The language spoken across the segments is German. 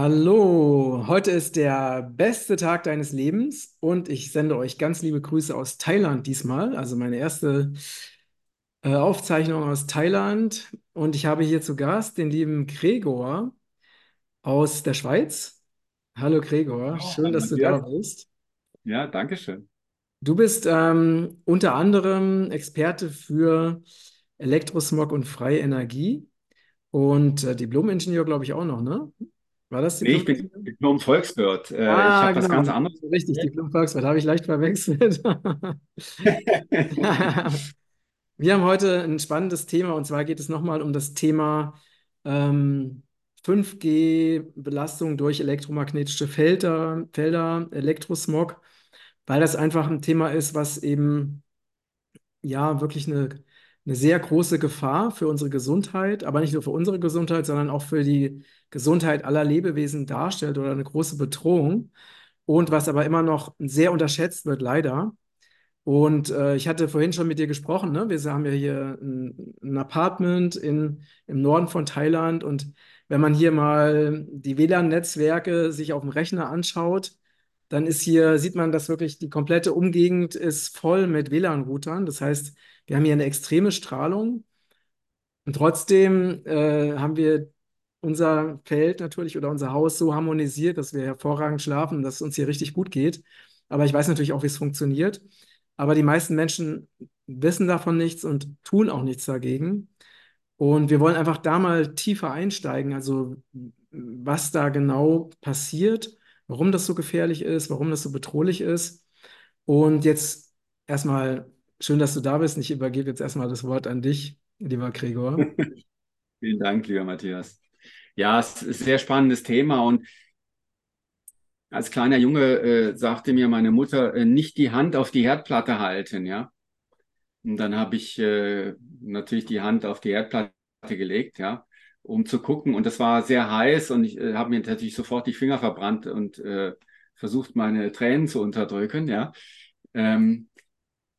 Hallo, heute ist der beste Tag deines Lebens und ich sende euch ganz liebe Grüße aus Thailand diesmal, also meine erste äh, Aufzeichnung aus Thailand und ich habe hier zu Gast den lieben Gregor aus der Schweiz. Hallo Gregor, schön, hallo dass du da Matthias. bist. Ja, danke schön. Du bist ähm, unter anderem Experte für Elektrosmog und freie Energie und äh, Diplom-Ingenieur, glaube ich, auch noch, ne? War das Nee, ich bin Diplom-Ingenieur? Diplom-Volkswirt. Äh, ich Ah, habe was genau. ganz anderes Richtig, studiert. Diplom-Volkswirt habe ich leicht verwechselt. Wir haben heute ein spannendes Thema und zwar geht es nochmal um das Thema ähm, 5G-Belastung durch elektromagnetische Felder, Felder, Elektrosmog, weil das einfach ein Thema ist, was eben ja wirklich eine, eine sehr große Gefahr für unsere Gesundheit, aber nicht nur für unsere Gesundheit, sondern auch für die Gesundheit aller Lebewesen darstellt oder eine große Bedrohung und was aber immer noch sehr unterschätzt wird, leider. Und äh, ich hatte vorhin schon mit dir gesprochen, ne? Wir haben ja hier ein, ein Apartment in, im Norden von Thailand und wenn man hier mal die WLAN-Netzwerke sich auf dem Rechner anschaut, dann ist hier, sieht man, dass wirklich die komplette Umgegend ist voll mit WLAN-Routern. Das heißt, wir haben hier eine extreme Strahlung und trotzdem äh, haben wir unser Feld natürlich oder unser Haus so harmonisiert, dass wir hervorragend schlafen dass es uns hier richtig gut geht. Aber ich weiß natürlich auch, wie es funktioniert. Aber die meisten Menschen wissen davon nichts und tun auch nichts dagegen. Und wir wollen einfach da mal tiefer einsteigen, also was da genau passiert, warum das so gefährlich ist, warum das so bedrohlich ist. Und jetzt erstmal schön, dass du da bist. Ich übergebe jetzt erstmal das Wort an dich, lieber Gregor. Vielen Dank, lieber Matthias. Ja, es ist ein sehr spannendes Thema und als kleiner Junge äh, sagte mir meine Mutter, äh, nicht die Hand auf die Herdplatte halten, ja. Und dann habe ich äh, natürlich die Hand auf die Herdplatte gelegt, ja, um zu gucken. Und das war sehr heiß und ich äh, habe mir natürlich sofort die Finger verbrannt und äh, versucht, meine Tränen zu unterdrücken, ja. Ähm,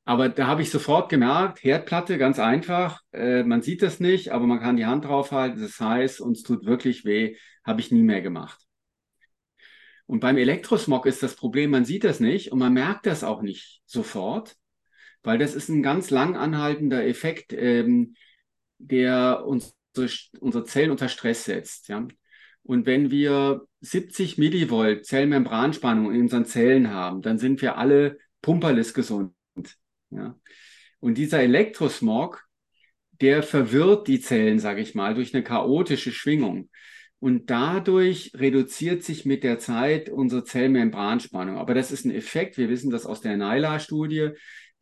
Aber da habe ich sofort gemerkt, Herdplatte, ganz einfach. Äh, man sieht das nicht, aber man kann die Hand draufhalten. Das heißt, uns tut wirklich weh. Habe ich nie mehr gemacht. Und beim Elektrosmog ist das Problem, man sieht das nicht und man merkt das auch nicht sofort, weil das ist ein ganz lang anhaltender Effekt, ähm, der unsere, unsere Zellen unter Stress setzt. Ja? Und wenn wir 70 Millivolt Zellmembranspannung in unseren Zellen haben, dann sind wir alle pumperlis gesund. Ja? Und dieser Elektrosmog, der verwirrt die Zellen, sage ich mal, durch eine chaotische Schwingung. Und dadurch reduziert sich mit der Zeit unsere Zellmembranspannung. Aber das ist ein Effekt, wir wissen das aus der NILA-Studie,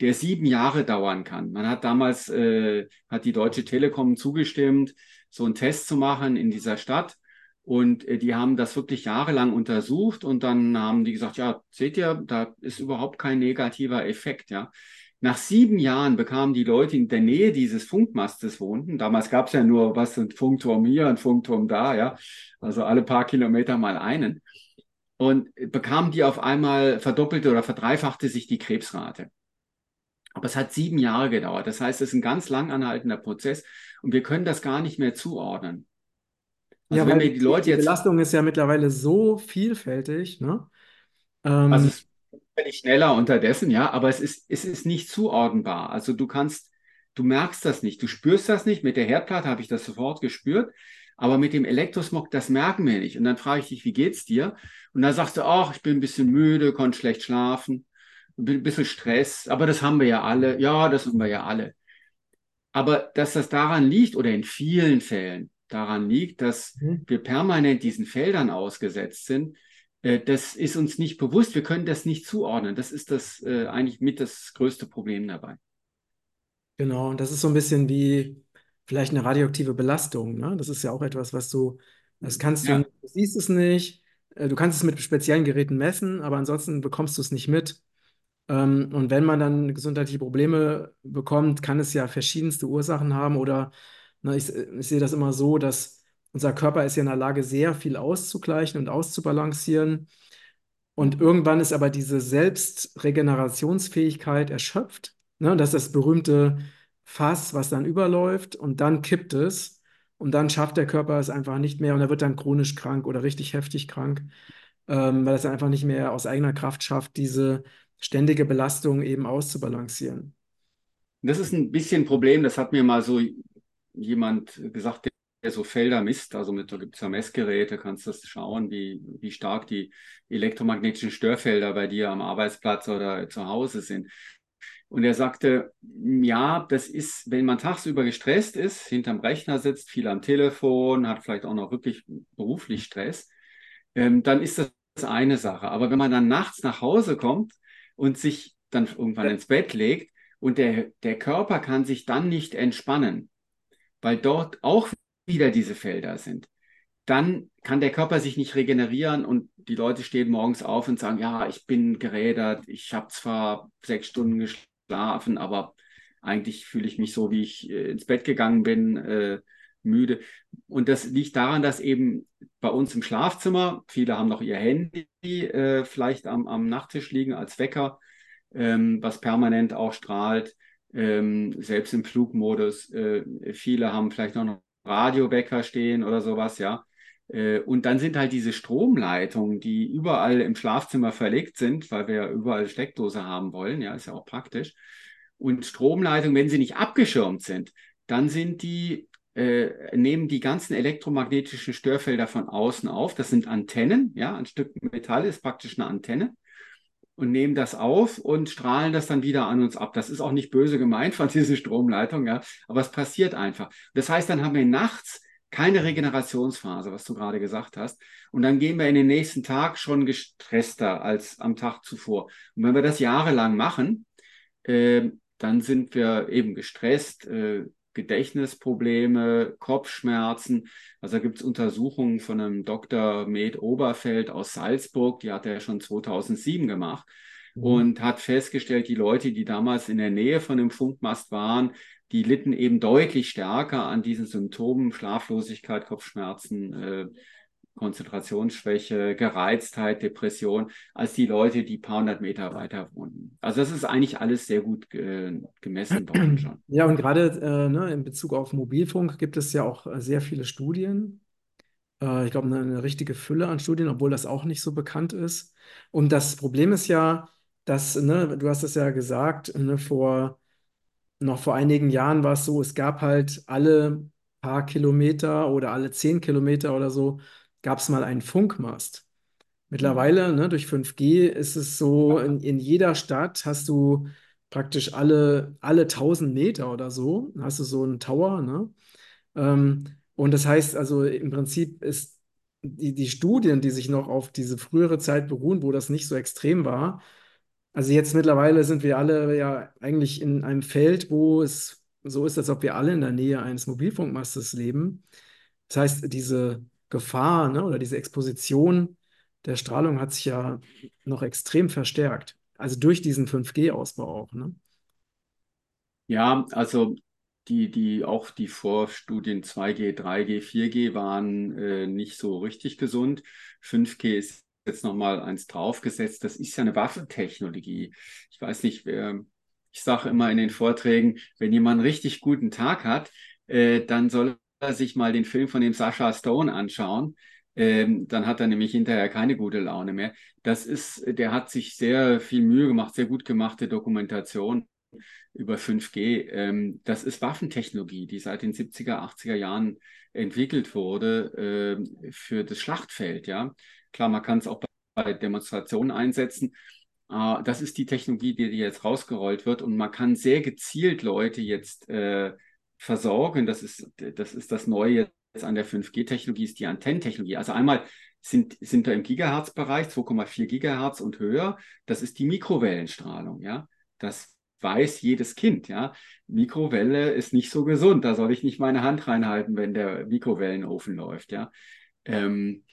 der sieben Jahre dauern kann. Man hat damals, äh, hat die Deutsche Telekom zugestimmt, so einen Test zu machen in dieser Stadt. Und äh, die haben das wirklich jahrelang untersucht und dann haben die gesagt, ja, seht ihr, da ist überhaupt kein negativer Effekt, ja. Nach sieben Jahren bekamen die Leute in der Nähe dieses Funkmastes wohnten. Damals gab es ja nur was ein Funkturm hier, ein Funkturm da, ja. Also alle paar Kilometer mal einen. Und bekamen die auf einmal verdoppelte oder verdreifachte sich die Krebsrate. Aber es hat sieben Jahre gedauert. Das heißt, es ist ein ganz lang anhaltender Prozess und wir können das gar nicht mehr zuordnen. Ja, Also wenn weil wir die die, Leute die jetzt, Belastung ist ja mittlerweile so vielfältig, ne? also Ähm, es bin ich schneller unterdessen, ja, aber es ist, es ist nicht zuordnenbar. Also du kannst, du merkst das nicht, du spürst das nicht. Mit der Herdplatte habe ich das sofort gespürt, aber mit dem Elektrosmog, das merken wir nicht. Und dann frage ich dich, wie geht's dir? Und dann sagst du, ach, ich bin ein bisschen müde, konnte schlecht schlafen, ein bisschen Stress, aber das haben wir ja alle. Ja, das haben wir ja alle. Aber dass das daran liegt oder in vielen Fällen daran liegt, dass mhm. wir permanent diesen Feldern ausgesetzt sind, äh, das ist uns nicht bewusst. Wir können das nicht zuordnen. Das ist das äh, eigentlich mit das größte Problem dabei. Genau, und das ist so ein bisschen wie vielleicht eine radioaktive Belastung, ne? Das ist ja auch etwas, was du, das kannst du, Ja, du siehst es nicht, äh, du kannst es mit speziellen Geräten messen, aber ansonsten bekommst du es nicht mit. Ähm, und wenn man dann gesundheitliche Probleme bekommt, kann es ja verschiedenste Ursachen haben oder ne, ich, ich sehe das immer so, dass unser Körper ist ja in der Lage, sehr viel auszugleichen und auszubalancieren. Und irgendwann ist aber diese Selbstregenerationsfähigkeit erschöpft. Ne? Das ist das berühmte Fass, was dann überläuft und dann kippt es. und dann schafft der Körper es einfach nicht mehr und er wird dann chronisch krank oder richtig heftig krank, ähm, weil er es einfach nicht mehr aus eigener Kraft schafft, diese ständige Belastung eben auszubalancieren. Das ist ein bisschen ein Problem, das hat mir mal so jemand gesagt, der so Felder misst. Also mit, da gibt es ja Messgeräte, kannst du schauen, wie, wie stark die elektromagnetischen Störfelder bei dir am Arbeitsplatz oder zu Hause sind. Und er sagte, ja, das ist, wenn man tagsüber gestresst ist, hinterm Rechner sitzt, viel am Telefon, hat vielleicht auch noch wirklich beruflich Stress, ähm, dann ist das eine Sache. Aber wenn man dann nachts nach Hause kommt und sich dann irgendwann ins Bett legt und der, der Körper kann sich dann nicht entspannen, weil dort auch wieder diese Felder sind, dann kann der Körper sich nicht regenerieren und die Leute stehen morgens auf und sagen, ja, ich bin gerädert, ich habe zwar sechs Stunden geschlafen, aber eigentlich fühle ich mich so, wie ich äh, ins Bett gegangen bin, äh, müde. Und das liegt daran, dass eben bei uns im Schlafzimmer, viele haben noch ihr Handy äh, vielleicht am, am Nachttisch liegen als Wecker, ähm, was permanent auch strahlt, ähm, selbst im Flugmodus. Äh, viele haben vielleicht noch Radiowecker stehen oder sowas, ja. Äh, und dann sind halt diese Stromleitungen, die überall im Schlafzimmer verlegt sind, weil wir ja überall Steckdose haben wollen, ja, ist ja auch praktisch. Und Stromleitungen, wenn sie nicht abgeschirmt sind, dann sind die, äh, nehmen die ganzen elektromagnetischen Störfelder von außen auf. Das sind Antennen, ja, ein Stück Metall ist praktisch eine Antenne und nehmen das auf und strahlen das dann wieder an uns ab. Das ist auch nicht böse gemeint von diesen Stromleitungen, ja, aber es passiert einfach. Das heißt, dann haben wir nachts keine Regenerationsphase, was du gerade gesagt hast. Und dann gehen wir in den nächsten Tag schon gestresster als am Tag zuvor. Und wenn wir das jahrelang machen, äh, dann sind wir eben gestresst, äh, Gedächtnisprobleme, Kopfschmerzen. Also da gibt es Untersuchungen von einem Dr. Med Oberfeld aus Salzburg, die hat er schon 2007 gemacht mhm. und hat festgestellt, die Leute, die damals in der Nähe von dem Funkmast waren, die litten eben deutlich stärker an diesen Symptomen, Schlaflosigkeit, Kopfschmerzen, äh, Konzentrationsschwäche, Gereiztheit, Depression, als die Leute, die paar hundert Meter weiter wohnen. Also das ist eigentlich alles sehr gut äh, gemessen worden schon. Ja, und gerade äh, ne, in Bezug auf Mobilfunk gibt es ja auch äh, sehr viele Studien. Äh, ich glaube, eine, eine, richtige Fülle an Studien, obwohl das auch nicht so bekannt ist. Und das Problem ist ja, dass, ne, du hast es ja gesagt, ne, vor, noch vor einigen Jahren war es so, es gab halt alle paar Kilometer oder alle zehn Kilometer oder so gab es mal einen Funkmast. Mittlerweile, ne, durch 5G ist es so, in, in jeder Stadt hast du praktisch alle, alle 1000 Meter oder so, hast du so einen Tower. Ne? Ähm, und das heißt also, im Prinzip ist die, die Studien, die sich noch auf diese frühere Zeit beruhen, wo das nicht so extrem war, also jetzt mittlerweile sind wir alle ja eigentlich in einem Feld, wo es so ist, als ob wir alle in der Nähe eines Mobilfunkmastes leben. Das heißt, diese Gefahr, ne, oder diese Exposition der Strahlung hat sich ja noch extrem verstärkt. Also durch diesen 5G-Ausbau auch. Ne? Ja, also die, die auch die Vorstudien 2G, 3G, 4G waren äh, nicht so richtig gesund. 5G ist jetzt nochmal eins draufgesetzt. Das ist ja eine Waffentechnologie. Ich weiß nicht, äh, ich sage immer in den Vorträgen, wenn jemand einen richtig guten Tag hat, äh, dann soll sich mal den Film von dem Sascha Stone anschauen, ähm, dann hat er nämlich hinterher keine gute Laune mehr. Das ist, der hat sich sehr viel Mühe gemacht, sehr gut gemachte Dokumentation über 5G. Ähm, das ist Waffentechnologie, die seit den 70er, 80er Jahren entwickelt wurde äh, für das Schlachtfeld. Ja, klar, man kann es auch bei Demonstrationen einsetzen. Äh, das ist die Technologie, die jetzt rausgerollt wird und man kann sehr gezielt Leute jetzt äh, versorgen. Das ist, das ist das Neue jetzt an der 5G-Technologie, ist die Antennentechnologie. Also einmal sind, sind da im Gigahertz-Bereich 2,4 Gigahertz und höher. Das ist die Mikrowellenstrahlung, ja. Das weiß jedes Kind, ja. Mikrowelle ist nicht so gesund. Da soll ich nicht meine Hand reinhalten, wenn der Mikrowellenofen läuft, ja. Ähm,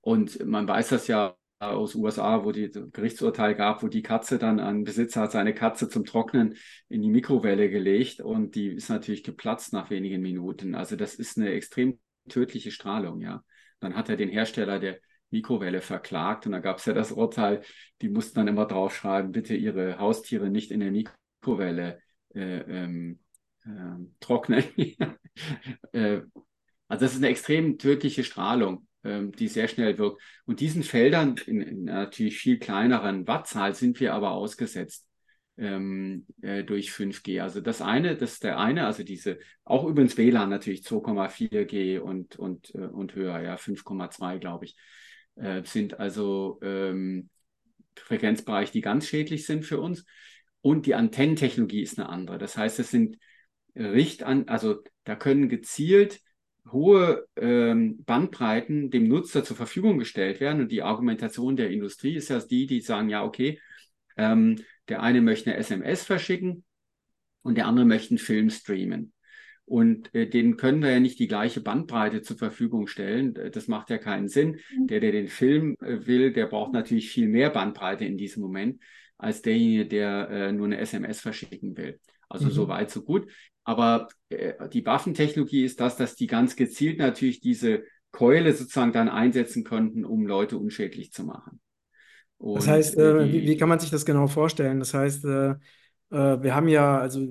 und man weiß das ja aus USA, wo die Gerichtsurteil gab, wo die Katze dann, ein Besitzer hat seine Katze zum Trocknen in die Mikrowelle gelegt und die ist natürlich geplatzt nach wenigen Minuten. Also das ist eine extrem tödliche Strahlung, ja. Dann hat er den Hersteller der Mikrowelle verklagt und da gab es ja das Urteil, die mussten dann immer draufschreiben, bitte ihre Haustiere nicht in der Mikrowelle äh, ähm, äh, trocknen. äh, Also das ist eine extrem tödliche Strahlung, die sehr schnell wirkt. Und diesen Feldern in, in natürlich viel kleineren Wattzahl sind wir aber ausgesetzt ähm, äh, durch 5G. Also das eine, das ist der eine, also diese, auch übrigens WLAN natürlich 2,4G und, und, äh, und höher, ja, 5,2 glaube ich, äh, sind also ähm, Frequenzbereiche, die ganz schädlich sind für uns. Und die Antennentechnologie ist eine andere. Das heißt, es sind Richtan, also da können gezielt hohe ähm, Bandbreiten dem Nutzer zur Verfügung gestellt werden. Und die Argumentation der Industrie ist ja die, die sagen, ja, okay, ähm, der eine möchte eine SMS verschicken und der andere möchte einen Film streamen. Und äh, denen können wir ja nicht die gleiche Bandbreite zur Verfügung stellen. Das macht ja keinen Sinn. Mhm. Der, der den Film äh, will, der braucht natürlich viel mehr Bandbreite in diesem Moment als derjenige, der äh, nur eine SMS verschicken will. Also mhm. so weit, so gut. Aber äh, die Waffentechnologie ist das, dass die ganz gezielt natürlich diese Keule sozusagen dann einsetzen konnten, um Leute unschädlich zu machen. Und das heißt, äh, die, wie, wie, kann man sich das genau vorstellen? Das heißt, äh, äh, wir haben ja, also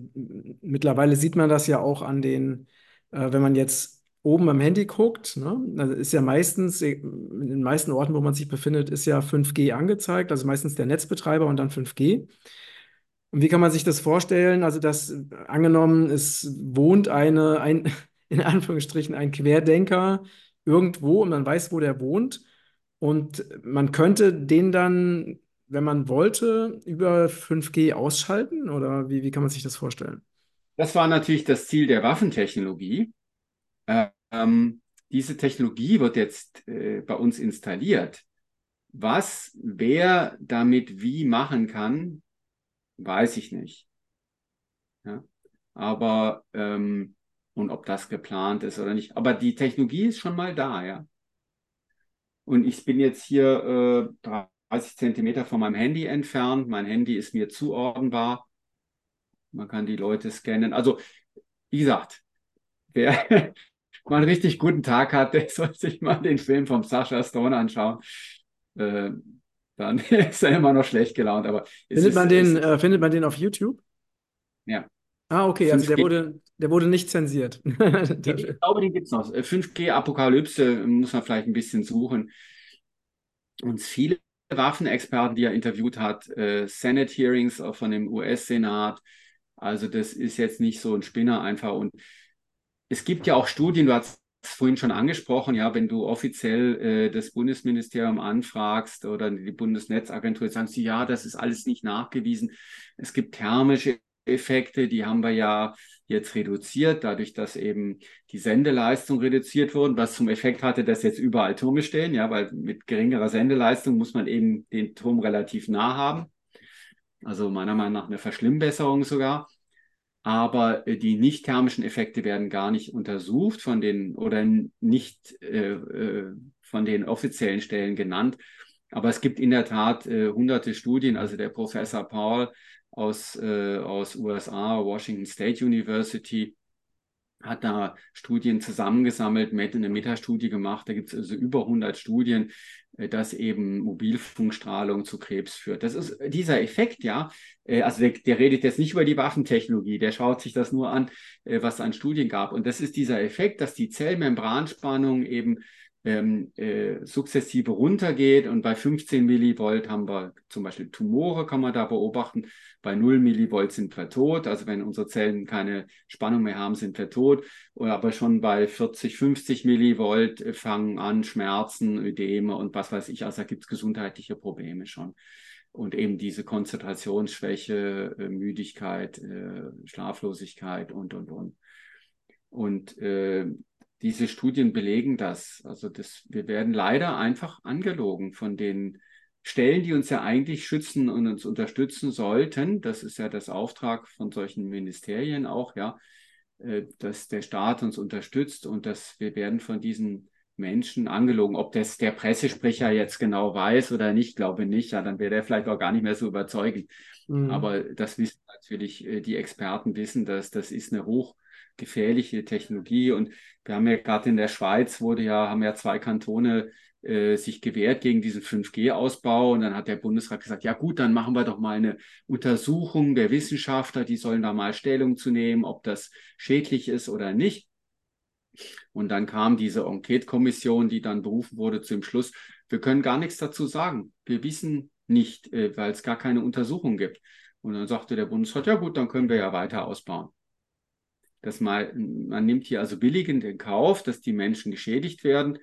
mittlerweile sieht man das ja auch an den, äh, wenn man jetzt oben am Handy guckt, ne, also ist ja meistens, äh, in den meisten Orten, wo man sich befindet, ist ja 5G angezeigt, also meistens der Netzbetreiber und dann 5G. Und wie kann man sich das vorstellen? Also, dass angenommen, es wohnt eine, ein, in Anführungsstrichen, ein Querdenker irgendwo und man weiß, wo der wohnt. Und man könnte den dann, wenn man wollte, über 5G ausschalten? Oder wie, wie kann man sich das vorstellen? Das war natürlich das Ziel der Waffentechnologie. Ähm, diese Technologie wird jetzt äh, bei uns installiert. Was wer damit wie machen kann, weiß ich nicht. Ja? Aber ähm, und ob das geplant ist oder nicht. Aber die Technologie ist schon mal da, ja. Und ich bin jetzt hier äh, 30 Zentimeter von meinem Handy entfernt. Mein Handy ist mir zuordnenbar. Man kann die Leute scannen. Also, wie gesagt, wer mal einen richtig guten Tag hat, der soll sich mal den Film vom Sascha Stone anschauen. Äh, dann ist er immer noch schlecht gelaunt. Aber findet, ist, man den, äh, findet man den auf YouTube? Ja. Ah, okay, also der wurde, der wurde nicht zensiert. ich glaube, den gibt es noch. 5G-Apokalypse muss man vielleicht ein bisschen suchen. Und viele Waffenexperten, die er interviewt hat, äh, Senate Hearings von dem US-Senat. Also das ist jetzt nicht so ein Spinner einfach. Und es gibt ja auch Studien, du hast vorhin schon angesprochen, ja, wenn du offiziell äh, das Bundesministerium anfragst oder die Bundesnetzagentur, sagen sie, ja, das ist alles nicht nachgewiesen. Es gibt thermische Effekte, die haben wir ja jetzt reduziert, dadurch, dass eben die Sendeleistung reduziert wurde, was zum Effekt hatte, dass jetzt überall Türme stehen, ja, weil mit geringerer Sendeleistung muss man eben den Turm relativ nah haben. Also meiner Meinung nach eine Verschlimmbesserung sogar aber äh, die nicht thermischen Effekte werden gar nicht untersucht von den oder nicht äh, äh, von den offiziellen Stellen genannt. Aber es gibt in der Tat äh, hunderte Studien. Also der Professor Paul aus, äh, aus USA, Washington State University, hat da Studien zusammengesammelt, eine Metastudie gemacht. Da gibt es also über 100 Studien, äh, dass eben Mobilfunkstrahlung zu Krebs führt. Das ist dieser Effekt, ja. Äh, also der, der redet jetzt nicht über die Waffentechnologie, der schaut sich das nur an, äh, was es an Studien gab. Und das ist dieser Effekt, dass die Zellmembranspannung eben ähm, äh, sukzessive runtergeht und bei 15 Millivolt haben wir zum Beispiel Tumore, kann man da beobachten. Bei 0 Millivolt sind wir tot, also wenn unsere Zellen keine Spannung mehr haben, sind wir tot. Aber schon bei 40, 50 Millivolt äh, fangen an Schmerzen, Ödeme und was weiß ich, also da gibt es gesundheitliche Probleme schon. Und eben diese Konzentrationsschwäche, äh, Müdigkeit, äh, Schlaflosigkeit und, und, und. Und äh, diese Studien belegen das. Also das, wir werden leider einfach angelogen von den Stellen, die uns ja eigentlich schützen und uns unterstützen sollten. Das ist ja das Auftrag von solchen Ministerien auch, ja, äh, dass der Staat uns unterstützt und dass wir werden von diesen Menschen angelogen. Ob das der Pressesprecher jetzt genau weiß oder nicht, glaube nicht. Ja, dann wäre der vielleicht auch gar nicht mehr so überzeugend. Mhm. Aber das wissen natürlich äh, die Experten wissen, dass das ist eine hoch gefährliche Technologie. Und wir haben ja gerade in der Schweiz wurde ja, haben ja zwei Kantone äh, sich gewehrt gegen diesen 5G-Ausbau. Und dann hat der Bundesrat gesagt, ja gut, dann machen wir doch mal eine Untersuchung der Wissenschaftler, die sollen da mal Stellung zu nehmen, ob das schädlich ist oder nicht. Und dann kam diese Enquete-Kommission, die dann berufen wurde zum Schluss, wir können gar nichts dazu sagen. Wir wissen nicht, äh, weil es gar keine Untersuchung gibt. Und dann sagte der Bundesrat, ja gut, dann können wir ja weiter ausbauen. Das mal, man nimmt hier also billigend in Kauf, dass die Menschen geschädigt werden.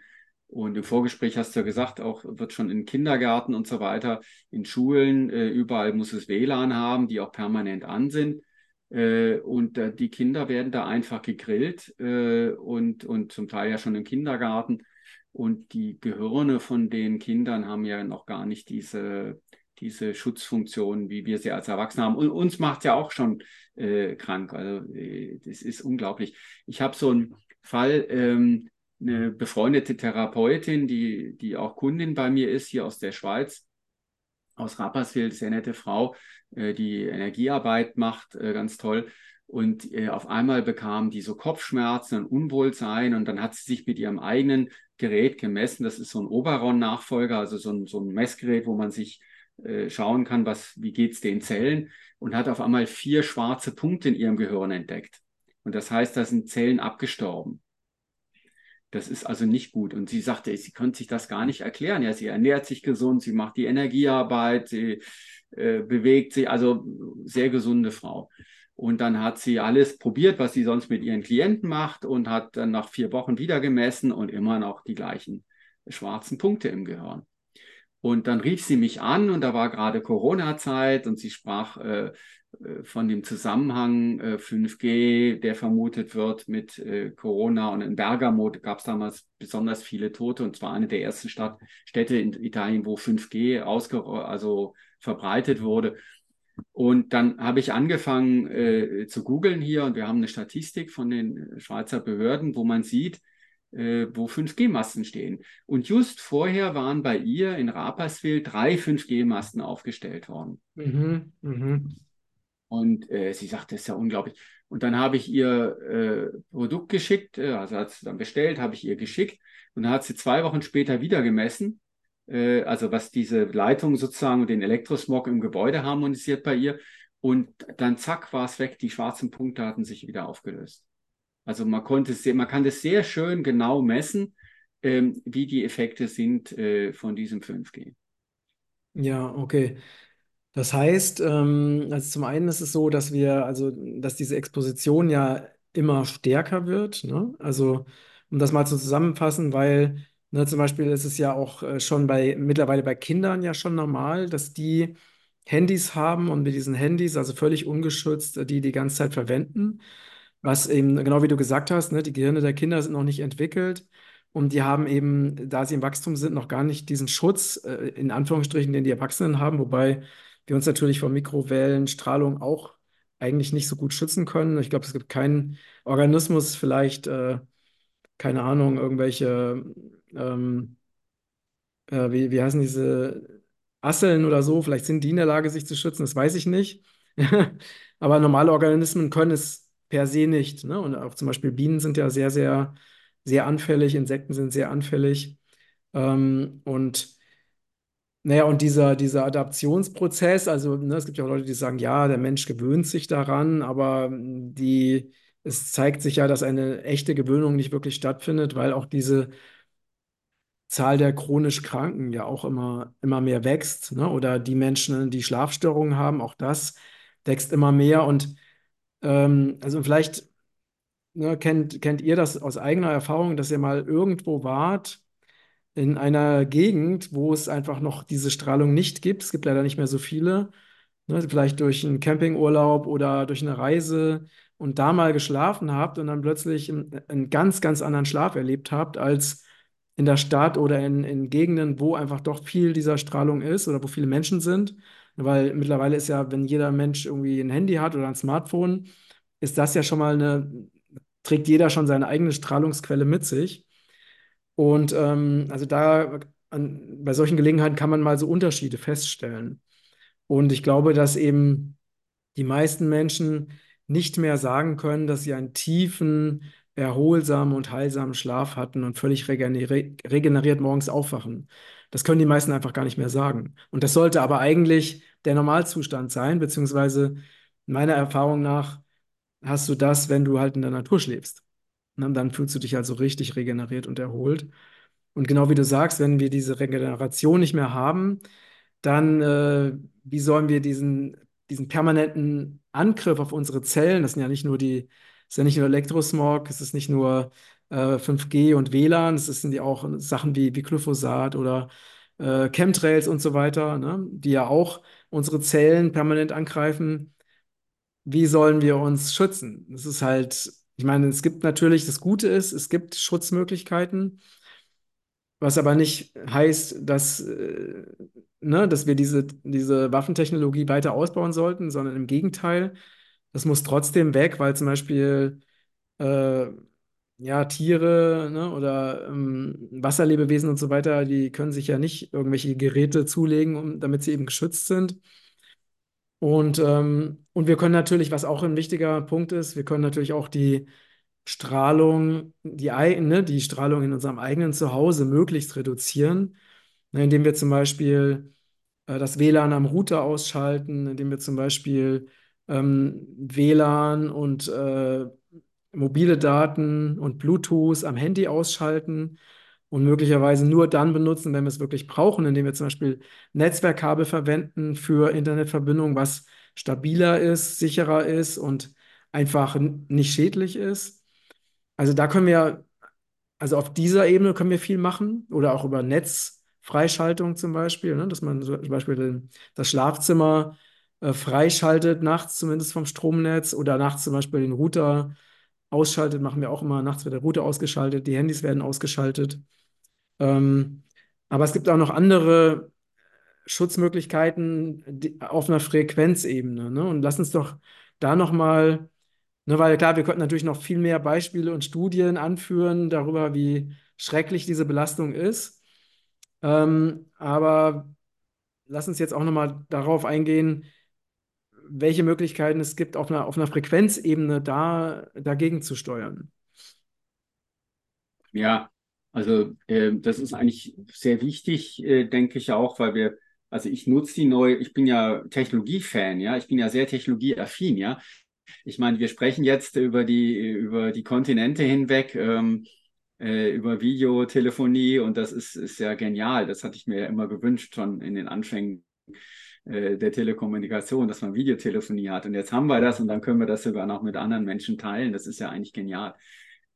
Und im Vorgespräch hast du ja gesagt, auch wird schon in Kindergärten und so weiter, in Schulen, äh, überall muss es WLAN haben, die auch permanent an sind. Äh, und äh, die Kinder werden da einfach gegrillt und, und zum Teil ja schon im Kindergarten. Und die Gehirne von den Kindern haben ja noch gar nicht diese, diese Schutzfunktion, wie wir sie als Erwachsene haben. Und uns macht ja auch schon äh, krank. Also äh, das ist unglaublich. Ich habe so einen Fall, ähm, eine befreundete Therapeutin, die, die auch Kundin bei mir ist, hier aus der Schweiz, aus Rapperswil, sehr nette Frau, äh, die Energiearbeit macht, äh, ganz toll. Und äh, auf einmal bekam die so Kopfschmerzen und Unwohlsein und dann hat sie sich mit ihrem eigenen Gerät gemessen. Das ist so ein Oberon-Nachfolger, also so ein, so ein Messgerät, wo man sich äh, schauen kann, was, wie geht's den Zellen und hat auf einmal vier schwarze Punkte in ihrem Gehirn entdeckt. Und das heißt, da sind Zellen abgestorben. Das ist also nicht gut. Und sie sagte, sie konnte sich das gar nicht erklären. Ja, sie ernährt sich gesund, sie macht die Energiearbeit, sie äh, bewegt sich, also sehr gesunde Frau. Und dann hat sie alles probiert, was sie sonst mit ihren Klienten macht und hat dann nach vier Wochen wieder gemessen und immer noch die gleichen schwarzen Punkte im Gehirn. Und dann rief sie mich an und da war gerade Corona-Zeit und sie sprach äh, äh, von dem Zusammenhang äh, 5G, der vermutet wird mit äh, Corona. Und in Bergamo gab es damals besonders viele Tote und zwar eine der ersten Stadt, Städte in Italien, wo 5G ausge also verbreitet wurde. Und dann habe ich angefangen äh, zu googeln hier und wir haben eine Statistik von den Schweizer Behörden, wo man sieht, äh, wo 5G-Masten stehen. Und just vorher waren bei ihr in Rapperswil drei 5G-Masten aufgestellt worden. Mhm, mh. Und äh, sie sagte, das ist ja unglaublich. Und dann habe ich ihr äh, Produkt geschickt, äh, also hat sie dann bestellt, habe ich ihr geschickt. Und dann hat sie zwei Wochen später wieder gemessen, äh, also was diese Leitung sozusagen und den Elektrosmog im Gebäude harmonisiert bei ihr. Und dann zack, war es weg. Die schwarzen Punkte hatten sich wieder aufgelöst. Also man konnte sehr, man kann das sehr schön genau messen, ähm, wie die Effekte sind äh, von diesem 5G. Ja, okay. Das heißt, ähm, also zum einen ist es so, dass wir, also dass diese Exposition ja immer stärker wird. Ne? Also um das mal zu zusammenfassen, weil ne, zum Beispiel ist es ja auch äh, schon bei mittlerweile bei Kindern ja schon normal, dass die Handys haben und mit diesen Handys, also völlig ungeschützt, äh, die die ganze Zeit verwenden. Was eben, genau wie du gesagt hast, ne, die Gehirne der Kinder sind noch nicht entwickelt und die haben eben, da sie im Wachstum sind, noch gar nicht diesen Schutz, äh, in Anführungsstrichen, den die Erwachsenen haben, wobei wir uns natürlich vor Mikrowellenstrahlung auch eigentlich nicht so gut schützen können. Ich glaube, es gibt keinen Organismus, vielleicht, äh, keine Ahnung, irgendwelche, ähm, äh, wie, wie heißen diese Asseln oder so, vielleicht sind die in der Lage, sich zu schützen, das weiß ich nicht. Aber normale Organismen können es per se nicht. Ne? Und auch zum Beispiel Bienen sind ja sehr, sehr, sehr anfällig, Insekten sind sehr anfällig. Ähm, und naja, und dieser, dieser Adaptionsprozess, also ne, es gibt ja auch Leute, die sagen, ja, der Mensch gewöhnt sich daran, aber die, es zeigt sich ja, dass eine echte Gewöhnung nicht wirklich stattfindet, weil auch diese Zahl der chronisch Kranken ja auch immer, immer mehr wächst. Ne? Oder die Menschen, die Schlafstörungen haben, auch das wächst immer mehr. Und ähm, also vielleicht ne, kennt, kennt ihr das aus eigener Erfahrung, dass ihr mal irgendwo wart, in einer Gegend, wo es einfach noch diese Strahlung nicht gibt. Es gibt leider nicht mehr so viele. Ne, vielleicht durch einen Campingurlaub oder durch eine Reise und da mal geschlafen habt und dann plötzlich einen, ganz, ganz anderen Schlaf erlebt habt als in der Stadt oder in, in Gegenden, wo einfach doch viel dieser Strahlung ist oder wo viele Menschen sind. Weil mittlerweile ist ja, wenn jeder Mensch irgendwie ein Handy hat oder ein Smartphone, ist das ja schon mal eine, trägt jeder schon seine eigene Strahlungsquelle mit sich. Und ähm, also da an, bei solchen Gelegenheiten kann man mal so Unterschiede feststellen. Und ich glaube, dass eben die meisten Menschen nicht mehr sagen können, dass sie einen tiefen, erholsamen und heilsamen Schlaf hatten und völlig regeneriert, regeneriert morgens aufwachen. Das können die meisten einfach gar nicht mehr sagen. Und das sollte aber eigentlich der Normalzustand sein, beziehungsweise meiner Erfahrung nach hast du das, wenn du halt in der Natur schläfst. Und dann fühlst du dich also richtig regeneriert und erholt. Und genau wie du sagst, wenn wir diese Regeneration nicht mehr haben, dann äh, wie sollen wir diesen, diesen permanenten Angriff auf unsere Zellen, das sind ja nicht nur die, das ist ja nicht nur Elektrosmog, es ist nicht nur äh, 5G und WLAN, es sind ja auch Sachen wie, wie Glyphosat oder äh, Chemtrails und so weiter, ne, die ja auch unsere Zellen permanent angreifen. Wie sollen wir uns schützen? Das ist halt, ich meine, es gibt natürlich, das Gute ist, es gibt Schutzmöglichkeiten, was aber nicht heißt, dass, äh, ne, dass wir diese, diese Waffentechnologie weiter ausbauen sollten, sondern im Gegenteil, das muss trotzdem weg, weil zum Beispiel äh, ja, Tiere, ne, oder ähm, Wasserlebewesen und so weiter, die können sich ja nicht irgendwelche Geräte zulegen, um, damit sie eben geschützt sind. Und, ähm, und wir können natürlich, was auch ein wichtiger Punkt ist, wir können natürlich auch die Strahlung, die, ne, die Strahlung in unserem eigenen Zuhause möglichst reduzieren, ne, indem wir zum Beispiel äh, das WLAN am Router ausschalten, indem wir zum Beispiel ähm, WLAN und äh, mobile Daten und Bluetooth am Handy ausschalten und möglicherweise nur dann benutzen, wenn wir es wirklich brauchen, indem wir zum Beispiel Netzwerkkabel verwenden für Internetverbindungen, was stabiler ist, sicherer ist und einfach nicht schädlich ist. Also da können wir, also auf dieser Ebene können wir viel machen oder auch über Netzfreischaltung zum Beispiel, ne? Dass man zum Beispiel das Schlafzimmer äh, freischaltet, nachts zumindest vom Stromnetz oder nachts zum Beispiel den Router ausschaltet, machen wir auch immer. Nachts wird der Router ausgeschaltet, die Handys werden ausgeschaltet. Ähm, aber es gibt auch noch andere Schutzmöglichkeiten die, auf einer Frequenzebene. Ne? Und lass uns doch da nochmal, ne, weil klar, wir könnten natürlich noch viel mehr Beispiele und Studien anführen darüber, wie schrecklich diese Belastung ist. Ähm, aber lass uns jetzt auch nochmal darauf eingehen, welche Möglichkeiten es gibt, auf einer, auf einer Frequenzebene da, dagegen zu steuern. Ja, also äh, das ist eigentlich sehr wichtig, äh, denke ich auch, weil wir, also ich nutze die neue, ich bin ja Technologiefan, ja, ich bin ja sehr technologieaffin, ja. Ich meine, wir sprechen jetzt über die, über die Kontinente hinweg, ähm, äh, über Videotelefonie und das ist, ist ja genial. Das hatte ich mir ja immer gewünscht, schon in den Anfängen äh, der Telekommunikation, dass man Videotelefonie hat. Und jetzt haben wir das und dann können wir das sogar noch mit anderen Menschen teilen. Das ist ja eigentlich genial.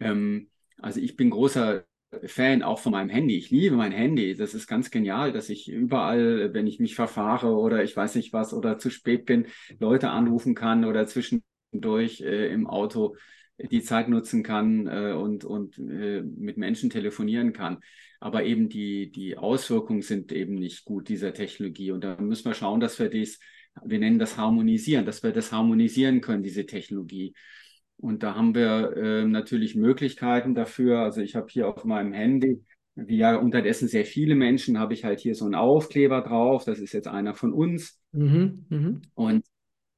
Ähm, also ich bin großer Fan auch von meinem Handy. Ich liebe mein Handy. Das ist ganz genial, dass ich überall, wenn ich mich verfahre oder ich weiß nicht was oder zu spät bin, Leute anrufen kann oder zwischendurch äh, im Auto die Zeit nutzen kann äh, und, und äh, mit Menschen telefonieren kann. Aber eben die, die Auswirkungen sind eben nicht gut dieser Technologie. Und da müssen wir schauen, dass wir das, wir nennen das harmonisieren, dass wir das harmonisieren können, diese Technologie. Und da haben wir äh, natürlich Möglichkeiten dafür. Also ich habe hier auf meinem Handy, wie ja unterdessen sehr viele Menschen, habe ich halt hier so einen Aufkleber drauf. Das ist jetzt einer von uns. Mhm, mhm. Und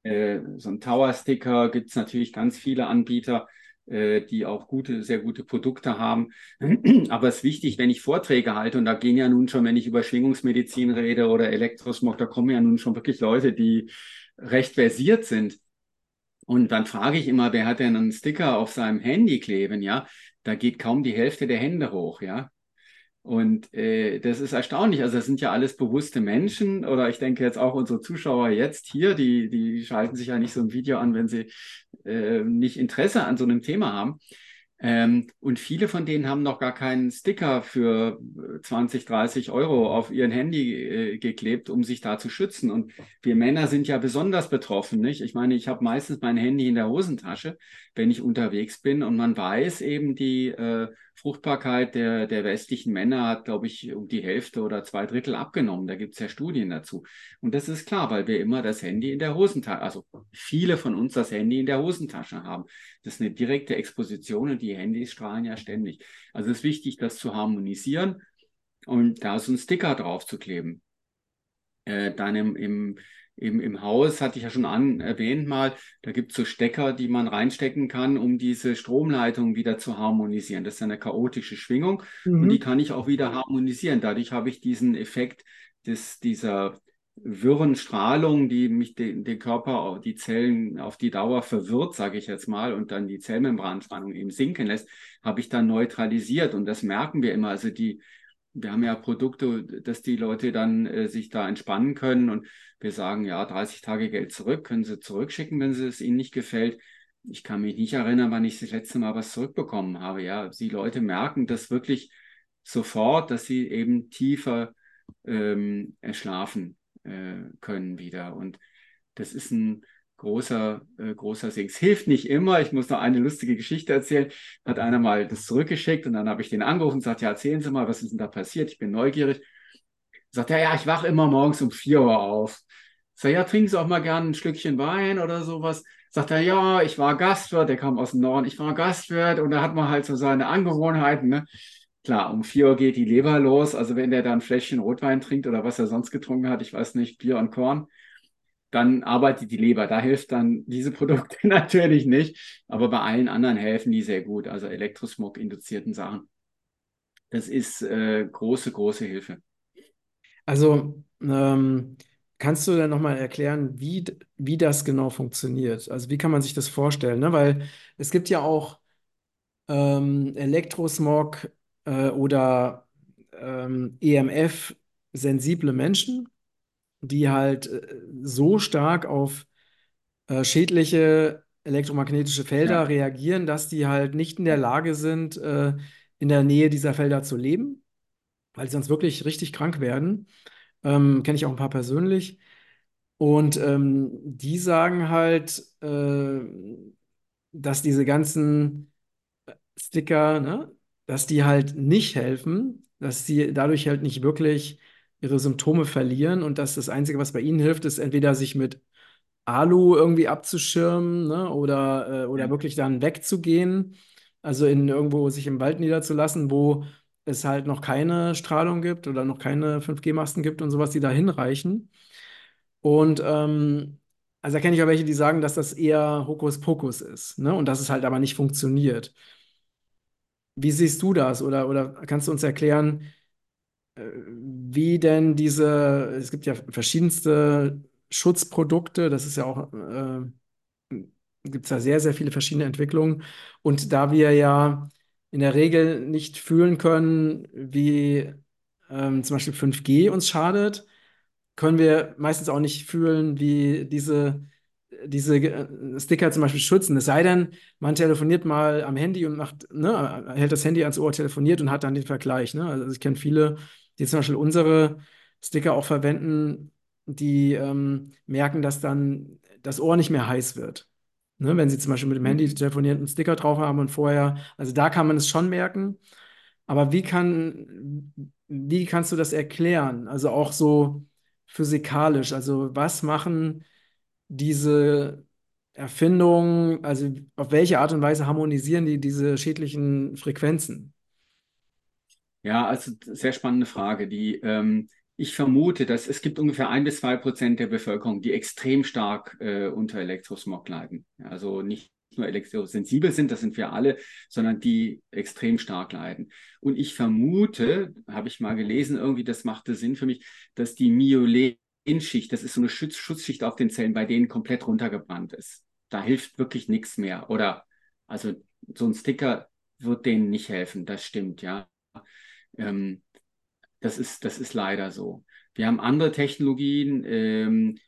äh, so ein Tower-Sticker gibt es natürlich ganz viele Anbieter, äh, die auch gute, sehr gute Produkte haben. Aber es ist wichtig, wenn ich Vorträge halte, und da gehen ja nun schon, wenn ich über Schwingungsmedizin rede oder Elektrosmog, da kommen ja nun schon wirklich Leute, die recht versiert sind. Und dann frage ich immer, wer hat denn einen Sticker auf seinem Handy kleben, ja? Da geht kaum die Hälfte der Hände hoch, ja? Und äh, das ist erstaunlich. Also das sind ja alles bewusste Menschen oder ich denke jetzt auch unsere Zuschauer jetzt hier, die, die schalten sich ja nicht so ein Video an, wenn sie äh, nicht Interesse an so einem Thema haben. Ähm, und viele von denen haben noch gar keinen Sticker für 20, 30 Euro auf ihren Handy äh, geklebt, um sich da zu schützen. Und wir Männer sind ja besonders betroffen, nicht? Ich meine, ich habe meistens mein Handy in der Hosentasche, wenn ich unterwegs bin. Und man weiß eben, die äh, Fruchtbarkeit der, der westlichen Männer hat, glaube ich, um die Hälfte oder zwei Drittel abgenommen. Da gibt es ja Studien dazu. Und das ist klar, weil wir immer das Handy in der Hosentasche, also viele von uns das Handy in der Hosentasche haben. Das ist eine direkte Exposition und die Handys strahlen ja ständig. Also es ist wichtig, das zu harmonisieren und da so einen Sticker drauf zu kleben. Äh, dann im, im, im, im Haus hatte ich ja schon an, erwähnt mal, da gibt es so Stecker, die man reinstecken kann, um diese Stromleitung wieder zu harmonisieren. Das ist eine chaotische Schwingung Mhm. und die kann ich auch wieder harmonisieren. Dadurch habe ich diesen Effekt des, dieser wirren Strahlung, die mich den, den Körper, die Zellen auf die Dauer verwirrt, sage ich jetzt mal, und dann die Zellmembranspannung eben sinken lässt, habe ich dann neutralisiert. Und das merken wir immer. Also die, wir haben ja Produkte, dass die Leute dann äh, sich da entspannen können und wir sagen, ja, 30 Tage Geld zurück, können sie zurückschicken, wenn es ihnen nicht gefällt. Ich kann mich nicht erinnern, wann ich das letzte Mal was zurückbekommen habe. Ja, die Leute merken das wirklich sofort, dass sie eben tiefer ähm, erschlafen äh, können wieder. Und das ist ein großer, äh, großer Segen. Es hilft nicht immer. Ich muss noch eine lustige Geschichte erzählen. Hat einer mal das zurückgeschickt und dann habe ich den angerufen und gesagt, ja, erzählen Sie mal, was ist denn da passiert? Ich bin neugierig. Sagt er, ja, ich wache immer morgens um 4 Uhr auf. Sag, ja, trinken Sie auch mal gerne ein Schlückchen Wein oder sowas. Sagt er, ja, ich war Gastwirt, der kam aus dem Norden, ich war Gastwirt und da hat man halt so seine Angewohnheiten, ne? Klar, um 4 Uhr geht die Leber los. Also wenn der dann ein Fläschchen Rotwein trinkt oder was er sonst getrunken hat, ich weiß nicht, Bier und Korn, dann arbeitet die Leber. Da hilft dann diese Produkte natürlich nicht, aber bei allen anderen helfen die sehr gut. Also Elektrosmog-induzierten Sachen. Das ist äh, große, große Hilfe. Also ähm, kannst du dann nochmal erklären, wie, wie das genau funktioniert? Also wie kann man sich das vorstellen? Ne? Weil es gibt ja auch ähm, Elektrosmog äh, oder ähm, EMF-sensible Menschen, die halt äh, so stark auf äh, schädliche elektromagnetische Felder Ja. reagieren, dass die halt nicht in der Lage sind, äh, in der Nähe dieser Felder zu leben, weil sie sonst wirklich richtig krank werden. Ähm, kenne ich auch ein paar persönlich. Und ähm, die sagen halt, äh, dass diese ganzen Sticker, ne, dass die halt nicht helfen, dass sie dadurch halt nicht wirklich ihre Symptome verlieren und dass das Einzige, was bei ihnen hilft, ist entweder sich mit Alu irgendwie abzuschirmen, ne, oder, äh, oder Ja. wirklich dann wegzugehen, also in irgendwo sich im Wald niederzulassen, wo es halt noch keine Strahlung gibt oder noch keine 5G-Masten gibt und sowas, die da hinreichen. Und ähm, also da kenne ich auch welche, die sagen, dass das eher Hokuspokus ist, ne? Und dass es halt aber nicht funktioniert. Wie siehst du das? Oder, oder kannst du uns erklären, wie denn diese, es gibt ja verschiedenste Schutzprodukte, das ist ja auch, äh, gibt es ja sehr, sehr viele verschiedene Entwicklungen. Und da wir ja in der Regel nicht fühlen können, wie ähm, zum Beispiel 5G uns schadet, können wir meistens auch nicht fühlen, wie diese, diese äh, Sticker zum Beispiel schützen. Es sei denn, man telefoniert mal am Handy und macht, ne, hält das Handy ans Ohr, telefoniert und hat dann den Vergleich. Ne? Also ich kenne viele, die zum Beispiel unsere Sticker auch verwenden, die ähm, merken, dass dann das Ohr nicht mehr heiß wird. Ne? Wenn sie zum Beispiel mit dem Handy Mhm. telefonieren und einen Sticker drauf haben und vorher, also da kann man es schon merken. Aber wie kann, wie kannst du das erklären? Also auch so physikalisch. Also was machen diese Erfindungen, also auf welche Art und Weise harmonisieren die diese schädlichen Frequenzen? Ja, also sehr spannende Frage. Die, ähm, ich vermute, dass es gibt ungefähr ein bis zwei Prozent der Bevölkerung, die extrem stark äh, unter Elektrosmog leiden. Also nicht nur elektrosensibel sind, das sind wir alle, sondern die extrem stark leiden. Und ich vermute, habe ich mal gelesen, irgendwie, das machte Sinn für mich, dass die Myelin-Schicht, das ist so eine Schutz Schutzschicht auf den Zellen, bei denen komplett runtergebrannt ist. Da hilft wirklich nichts mehr. Oder also so ein Sticker wird denen nicht helfen, das stimmt, ja. Ähm, das ist, das ist leider so. Wir haben andere Technologien. Ähm,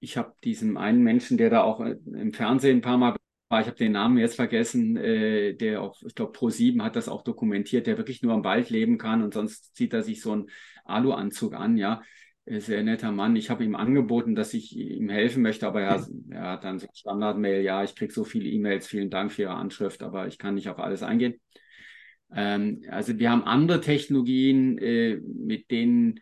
ich habe diesen einen Menschen, der da auch äh, im Fernsehen ein paar Mal war, ich habe den Namen jetzt vergessen, äh, der auch, ich glaube, Pro7 hat das auch dokumentiert, der wirklich nur im Wald leben kann und sonst zieht er sich so einen Aluanzug an, ja. Äh, Sehr netter Mann. Ich habe ihm angeboten, dass ich ihm helfen möchte, aber er, er hat dann so Standardmail, ja, ich kriege so viele E-Mails, vielen Dank für Ihre Anschrift, aber ich kann nicht auf alles eingehen. Ähm, also wir haben andere Technologien, äh, mit denen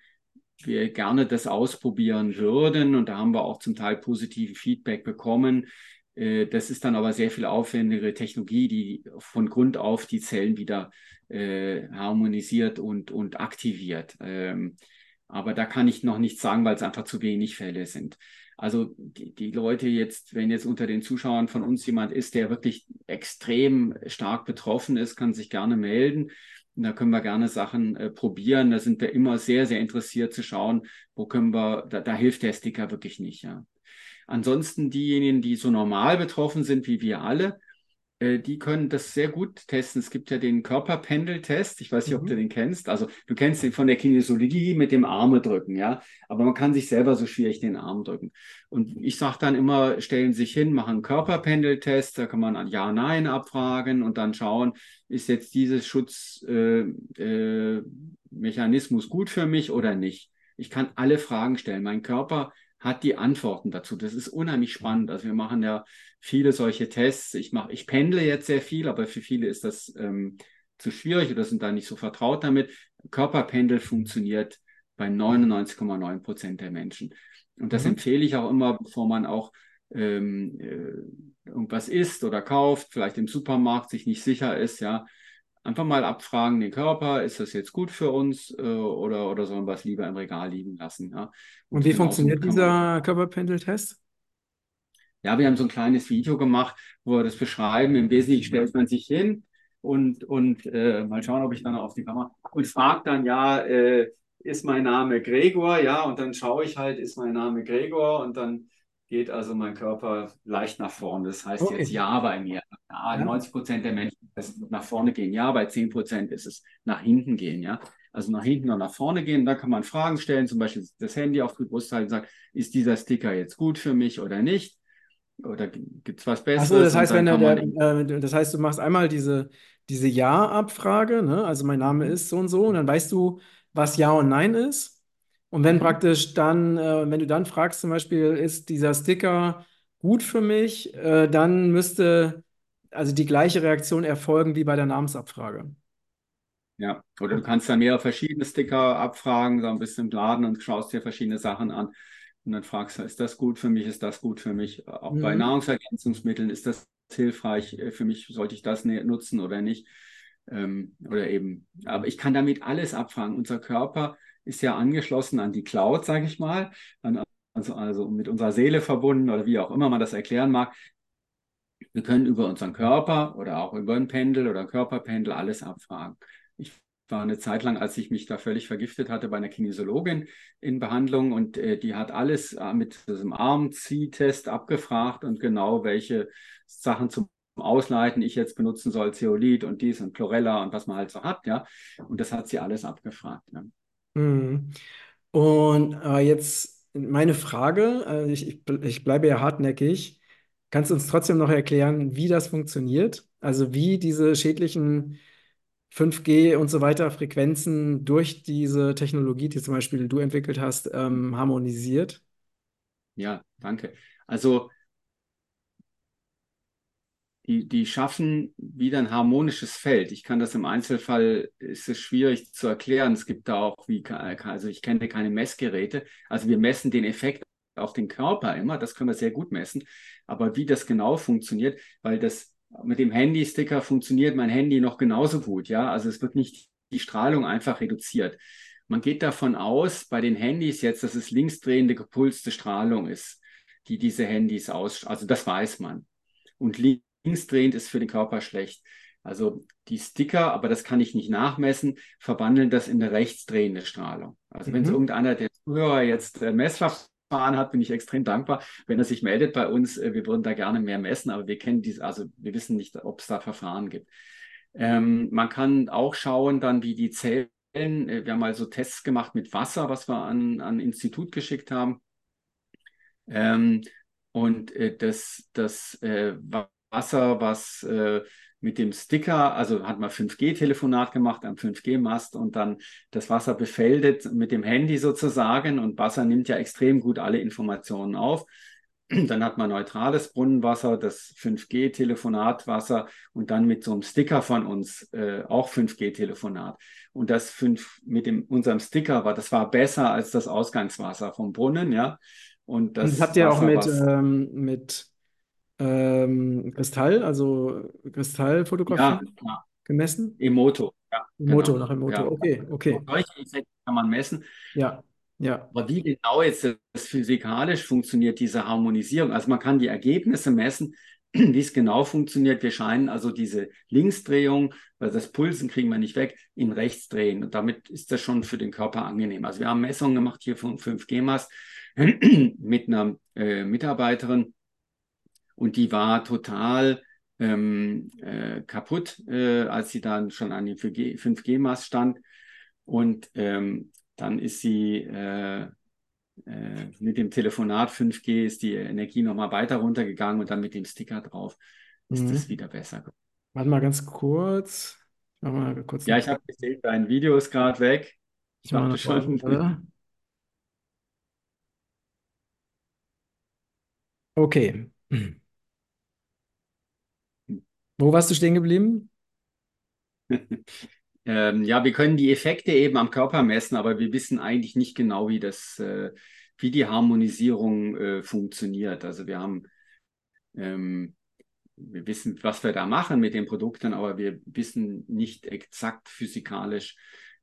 wir gerne das ausprobieren würden und da haben wir auch zum Teil positive Feedback bekommen. Äh, das ist dann aber sehr viel aufwendigere Technologie, die von Grund auf die Zellen wieder äh, harmonisiert und, und aktiviert. Ähm, aber da kann ich noch nichts sagen, weil es einfach zu wenig Fälle sind. Also die, die Leute jetzt, wenn jetzt unter den Zuschauern von uns jemand ist, der wirklich extrem stark betroffen ist, kann sich gerne melden. Und da können wir gerne Sachen äh, probieren. Da sind wir immer sehr, sehr interessiert zu schauen, wo können wir, da, da hilft der Sticker wirklich nicht, ja. Ansonsten diejenigen, die so normal betroffen sind wie wir alle, die können das sehr gut testen. Es gibt ja den Körperpendeltest. Ich weiß nicht, ob du mhm. den kennst. Also du kennst den von der Kinesiologie mit dem Arme drücken, ja. Aber man kann sich selber so schwierig den Arm drücken. Und ich sage dann immer, stellen sich hin, machen einen Körperpendeltest. Da kann man an Ja, Nein abfragen und dann schauen, ist jetzt dieses Schutzmechanismus äh, äh, gut für mich oder nicht. Ich kann alle Fragen stellen. Mein Körper hat die Antworten dazu. Das ist unheimlich spannend. Also wir machen ja viele solche Tests. Ich mache, ich pendle jetzt sehr viel, aber für viele ist das ähm, zu schwierig oder sind da nicht so vertraut damit. Körperpendel funktioniert bei 99,9 Prozent der Menschen. Und das mhm. empfehle ich auch immer, bevor man auch ähm, äh, irgendwas isst oder kauft, vielleicht im Supermarkt sich nicht sicher ist, ja, Einfach mal abfragen den Körper, ist das jetzt gut für uns äh, oder, oder sollen wir es lieber im Regal liegen lassen? Ja? Und, Und wie funktioniert dieser Körperpendeltest? Ja, wir haben so ein kleines Video gemacht, wo wir das beschreiben. Im Wesentlichen stellt man sich hin und, und äh, mal schauen, ob ich dann auf die Kamera und fragt dann, ja, äh, ist mein Name Gregor? Ja, und dann schaue ich halt, ist mein Name Gregor? Und dann geht also mein Körper leicht nach vorne. Das heißt okay. jetzt Ja bei mir. Ja, 90 Prozent der Menschen nach vorne gehen. Ja, bei 10 Prozent ist es nach hinten gehen. Ja, also nach hinten und nach vorne gehen. Da kann man Fragen stellen, zum Beispiel das Handy auf die Brust halten und sagen, ist dieser Sticker jetzt gut für mich oder nicht? Oder gibt es was Besseres? Achso, das heißt, wenn der, äh, das heißt, du machst einmal diese, diese Ja-Abfrage, ne? also mein Name ist so und so, und dann weißt du, was Ja und Nein ist. Und wenn mhm. praktisch dann, äh, wenn du dann fragst, zum Beispiel, ist dieser Sticker gut für mich, äh, dann müsste also die gleiche Reaktion erfolgen wie bei der Namensabfrage. Ja, oder du kannst dann mehrere verschiedene Sticker abfragen, so ein bisschen im Laden und schaust dir verschiedene Sachen an. Und dann fragst du, ist das gut für mich, ist das gut für mich? Auch mhm. bei Nahrungsergänzungsmitteln, ist das hilfreich äh, für mich, sollte ich das ne-, nutzen oder nicht? Ähm, oder eben, aber ich kann damit alles abfragen. Unser Körper ist ja angeschlossen an die Cloud, sage ich mal, an, also, also mit unserer Seele verbunden oder wie auch immer man das erklären mag. Wir können über unseren Körper oder auch über ein Pendel oder Körperpendel alles abfragen. Ich war eine Zeit lang, als ich mich da völlig vergiftet hatte, bei einer Kinesiologin in Behandlung und äh, die hat alles äh, mit diesem Armziehtest abgefragt und genau welche Sachen zum Ausleiten ich jetzt benutzen soll, Zeolit und dies und Chlorella und was man halt so hat, ja. Und das hat sie alles abgefragt. Ja. Mhm. Und äh, jetzt meine Frage, ich, ich, ich bleibe ja hartnäckig. Kannst du uns trotzdem noch erklären, wie das funktioniert? Also wie diese schädlichen 5G und so weiter Frequenzen durch diese Technologie, die zum Beispiel du entwickelt hast, ähm, harmonisiert? Ja, danke. Also die, die schaffen wieder ein harmonisches Feld. Ich kann das im Einzelfall, ist es schwierig zu erklären. Es gibt da auch, wie, also ich kenne keine Messgeräte. Also wir messen den Effekt auf den Körper immer, das können wir sehr gut messen. Aber wie das genau funktioniert, weil das mit dem Handy-Sticker funktioniert mein Handy noch genauso gut, ja. Also es wird nicht die Strahlung einfach reduziert. Man geht davon aus, bei den Handys jetzt, dass es linksdrehende gepulste Strahlung ist, die diese Handys aus, also das weiß man. Und linksdrehend ist für den Körper schlecht. Also die Sticker, aber das kann ich nicht nachmessen, verwandeln das in eine rechtsdrehende Strahlung. Also mhm. wenn es irgendeiner der Zuhörer jetzt äh, Messverfahren hat, bin ich extrem dankbar, wenn er sich meldet bei uns. Äh, wir würden da gerne mehr messen, aber wir kennen diese, also wir wissen nicht, ob es da Verfahren gibt. Ähm, man kann auch schauen dann, wie die Zellen, äh, wir haben also Tests gemacht mit Wasser, was wir an ein Institut geschickt haben. Ähm, und äh, das, das äh, Wasser, was äh, mit dem Sticker, also hat man 5G-Telefonat gemacht am 5G-Mast und dann das Wasser befeldet mit dem Handy sozusagen und Wasser nimmt ja extrem gut alle Informationen auf. Dann hat man neutrales Brunnenwasser, das 5G-Telefonatwasser und dann mit so einem Sticker von uns äh, auch 5G-Telefonat. Und das 5 mit dem, unserem Sticker war, das war besser als das Ausgangswasser vom Brunnen, ja. Und das, und das habt ihr auch mit, ähm, mit ähm, Kristall, also Kristallfotografie ja, gemessen? Emoto, ja. Emoto, genau. nach Emoto, ja. okay, okay. Solche Effekte kann man messen. Ja, ja. Aber wie genau jetzt das physikalisch funktioniert, diese Harmonisierung, also man kann die Ergebnisse messen, wie es genau funktioniert. Wir scheinen also diese Linksdrehung, weil das Pulsen kriegen wir nicht weg, in rechts drehen. Und damit ist das schon für den Körper angenehm. Also wir haben Messungen gemacht hier von 5G-Mast mit einer äh, Mitarbeiterin und die war total ähm, äh, kaputt, äh, als sie dann schon an dem 5G-Mast stand. Und ähm, dann ist sie äh, äh, mit dem Telefonat 5G ist die Energie nochmal weiter runtergegangen und dann mit dem Sticker drauf ist es Mhm. wieder besser. Warte mal ganz kurz. Mach mal kurz Ja, ich habe gesehen, dein Video ist gerade weg. Ich dachte schon. Warte. Okay. Wo warst du stehen geblieben? Ähm, ja, wir können die Effekte eben am Körper messen, aber wir wissen eigentlich nicht genau, wie das, äh, wie die Harmonisierung äh, funktioniert. Also wir haben, ähm, wir wissen, was wir da machen mit den Produkten, aber wir wissen nicht exakt physikalisch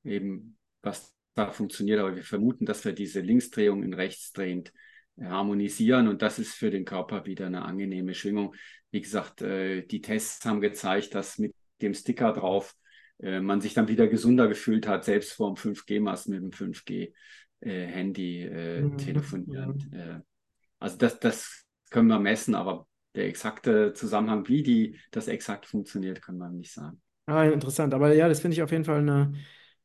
eben, was da funktioniert. Aber wir vermuten, dass wir diese Linksdrehung in rechtsdrehend äh, harmonisieren und das ist für den Körper wieder eine angenehme Schwingung. Wie gesagt, äh, die Tests haben gezeigt, dass mit dem Sticker drauf äh, man sich dann wieder gesunder gefühlt hat, selbst vor dem 5G-Mast mit dem 5G-Handy äh, Mhm. telefonierend. Mhm. Also das, das können wir messen, aber der exakte Zusammenhang, wie die, das exakt funktioniert, können wir nicht sagen. Ah, interessant. Aber ja, das finde ich auf jeden Fall eine,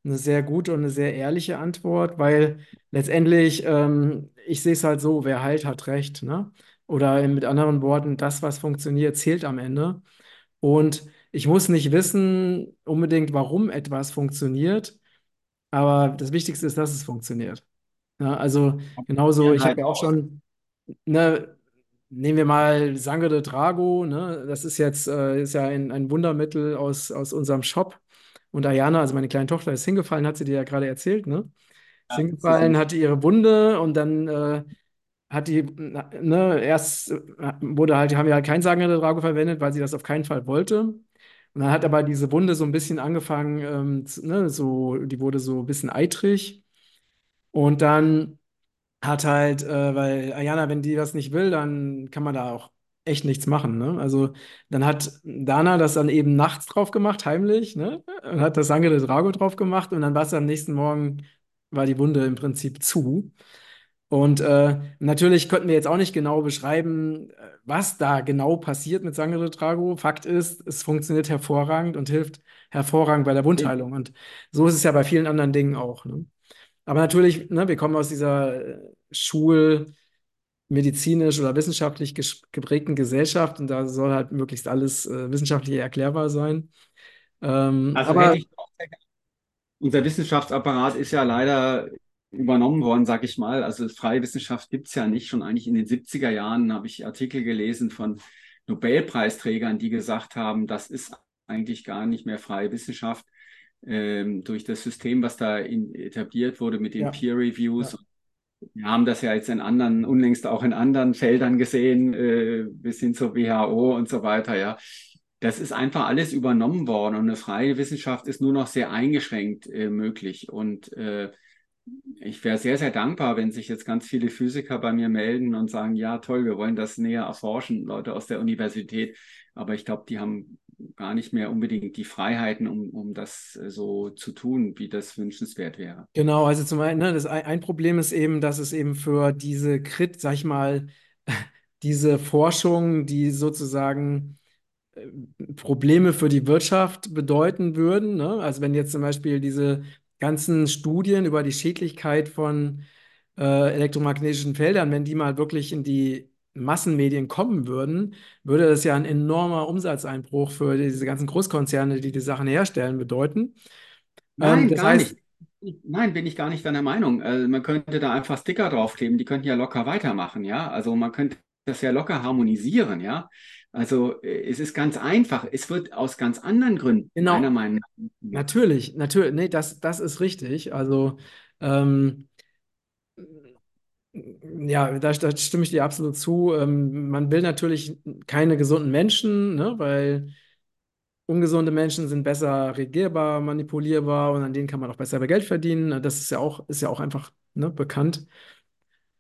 eine sehr gute und eine sehr ehrliche Antwort, weil letztendlich, ähm, ich sehe es halt so, wer heilt, hat recht, ne? Oder mit anderen Worten, das, was funktioniert, zählt am Ende. Und ich muss nicht wissen unbedingt, warum etwas funktioniert, aber das Wichtigste ist, dass es funktioniert. Ja, also genauso, ich habe ja auch schon, ne, nehmen wir mal Sangre de Drago, ne, das ist jetzt äh, ist ja ein, ein Wundermittel aus, aus unserem Shop. Und Ayana, also meine kleine Tochter, ist hingefallen, hat sie dir ja gerade erzählt, ne? Ist Ja, sie hingefallen, hatte ihre Wunde und dann äh, hat die, ne, erst äh, wurde halt, haben wir halt kein Sangre de Drago verwendet, weil sie das auf keinen Fall wollte. Und dann hat aber diese Wunde so ein bisschen angefangen, ähm, zu- ne, so, die wurde so ein bisschen eitrig. Und dann hat halt, äh, weil Ayana, wenn die das nicht will, dann kann man da auch echt nichts machen, ne? Also dann hat Dana das dann eben nachts drauf gemacht, heimlich, ne? Und hat das Sangre de Drago drauf gemacht und dann war es am nächsten Morgen, war die Wunde im Prinzip zu. Und äh, natürlich konnten wir jetzt auch nicht genau beschreiben, äh, was da genau passiert mit Sangre de Trago. Fakt ist, es funktioniert hervorragend und hilft hervorragend bei der Wundheilung. Und so ist es ja bei vielen anderen Dingen auch. Ne? Aber natürlich, ne, wir kommen aus dieser äh, schulmedizinisch oder wissenschaftlich geprägten Gesellschaft und da soll halt möglichst alles äh, wissenschaftlich erklärbar sein. Ähm, Also aber. Unser Wissenschaftsapparat ist ja leider übernommen worden, sag ich mal. Also freie Wissenschaft gibt es ja nicht. Schon eigentlich in den 70er Jahren habe ich Artikel gelesen von Nobelpreisträgern, die gesagt haben, das ist eigentlich gar nicht mehr freie Wissenschaft ähm, durch das System, was da in, etabliert wurde mit den ja, Peer ja, Reviews. Wir haben das ja jetzt in anderen, unlängst auch in anderen Feldern gesehen, äh, bis hin zur WHO und so weiter, ja. Das ist einfach alles übernommen worden und eine freie Wissenschaft ist nur noch sehr eingeschränkt äh, möglich. Und äh, ich wäre sehr, sehr dankbar, wenn sich jetzt ganz viele Physiker bei mir melden und sagen, ja, toll, wir wollen das näher erforschen, Leute aus der Universität. Aber ich glaube, die haben gar nicht mehr unbedingt die Freiheiten, um, um das äh, so zu tun, wie das wünschenswert wäre. genau. Also zum einen, ne, das ein, Problem ist eben, dass es eben für diese Krit, sag ich mal, diese Forschung, die sozusagen äh, Probleme für die Wirtschaft bedeuten würden. Ne? Also wenn jetzt zum Beispiel diese ganzen Studien über die Schädlichkeit von äh, elektromagnetischen Feldern, wenn die mal wirklich in die Massenmedien kommen würden, würde das ja ein enormer Umsatzeinbruch für diese ganzen Großkonzerne, die die Sachen herstellen, bedeuten. Ähm, Nein, das gar heißt, nicht. Nein, bin ich gar nicht deiner Meinung. Also man könnte da einfach Sticker draufkleben, die könnten ja locker weitermachen, ja. Also man könnte das ja locker harmonisieren, ja. Also äh, es ist ganz einfach. Es wird aus ganz anderen Gründen, meiner genau, Meinung nach, natürlich, natürlich, nee, das, das ist richtig. Also ähm, Ja, da, da stimme ich dir absolut zu. Ähm, man will natürlich keine gesunden Menschen, ne, weil ungesunde Menschen sind besser regierbar, manipulierbar und an denen kann man auch besser Geld verdienen. Das ist ja auch, ist ja auch einfach, ne, bekannt.